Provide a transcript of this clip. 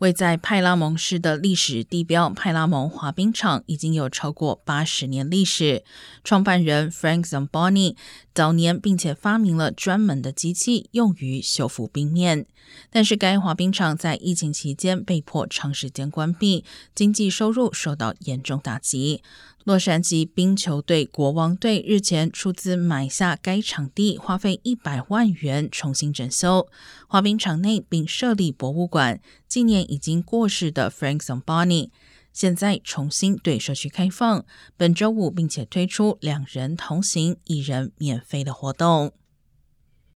位在派拉蒙市的历史地标派拉蒙滑冰场已经有超过八十年历史。创办人 Frank Zamboni 早年并且发明了专门的机器，用于修复冰面。但是该滑冰场在疫情期间被迫长时间关闭，经济收入受到严重打击。洛杉矶冰球队国王队日前出资买下该场地，花费一百万元重新整修滑冰场内，并设立博物馆纪念已经过世的 Frank Zamboni。现在重新对社区开放，本周五并且推出两人同行、一人免费的活动。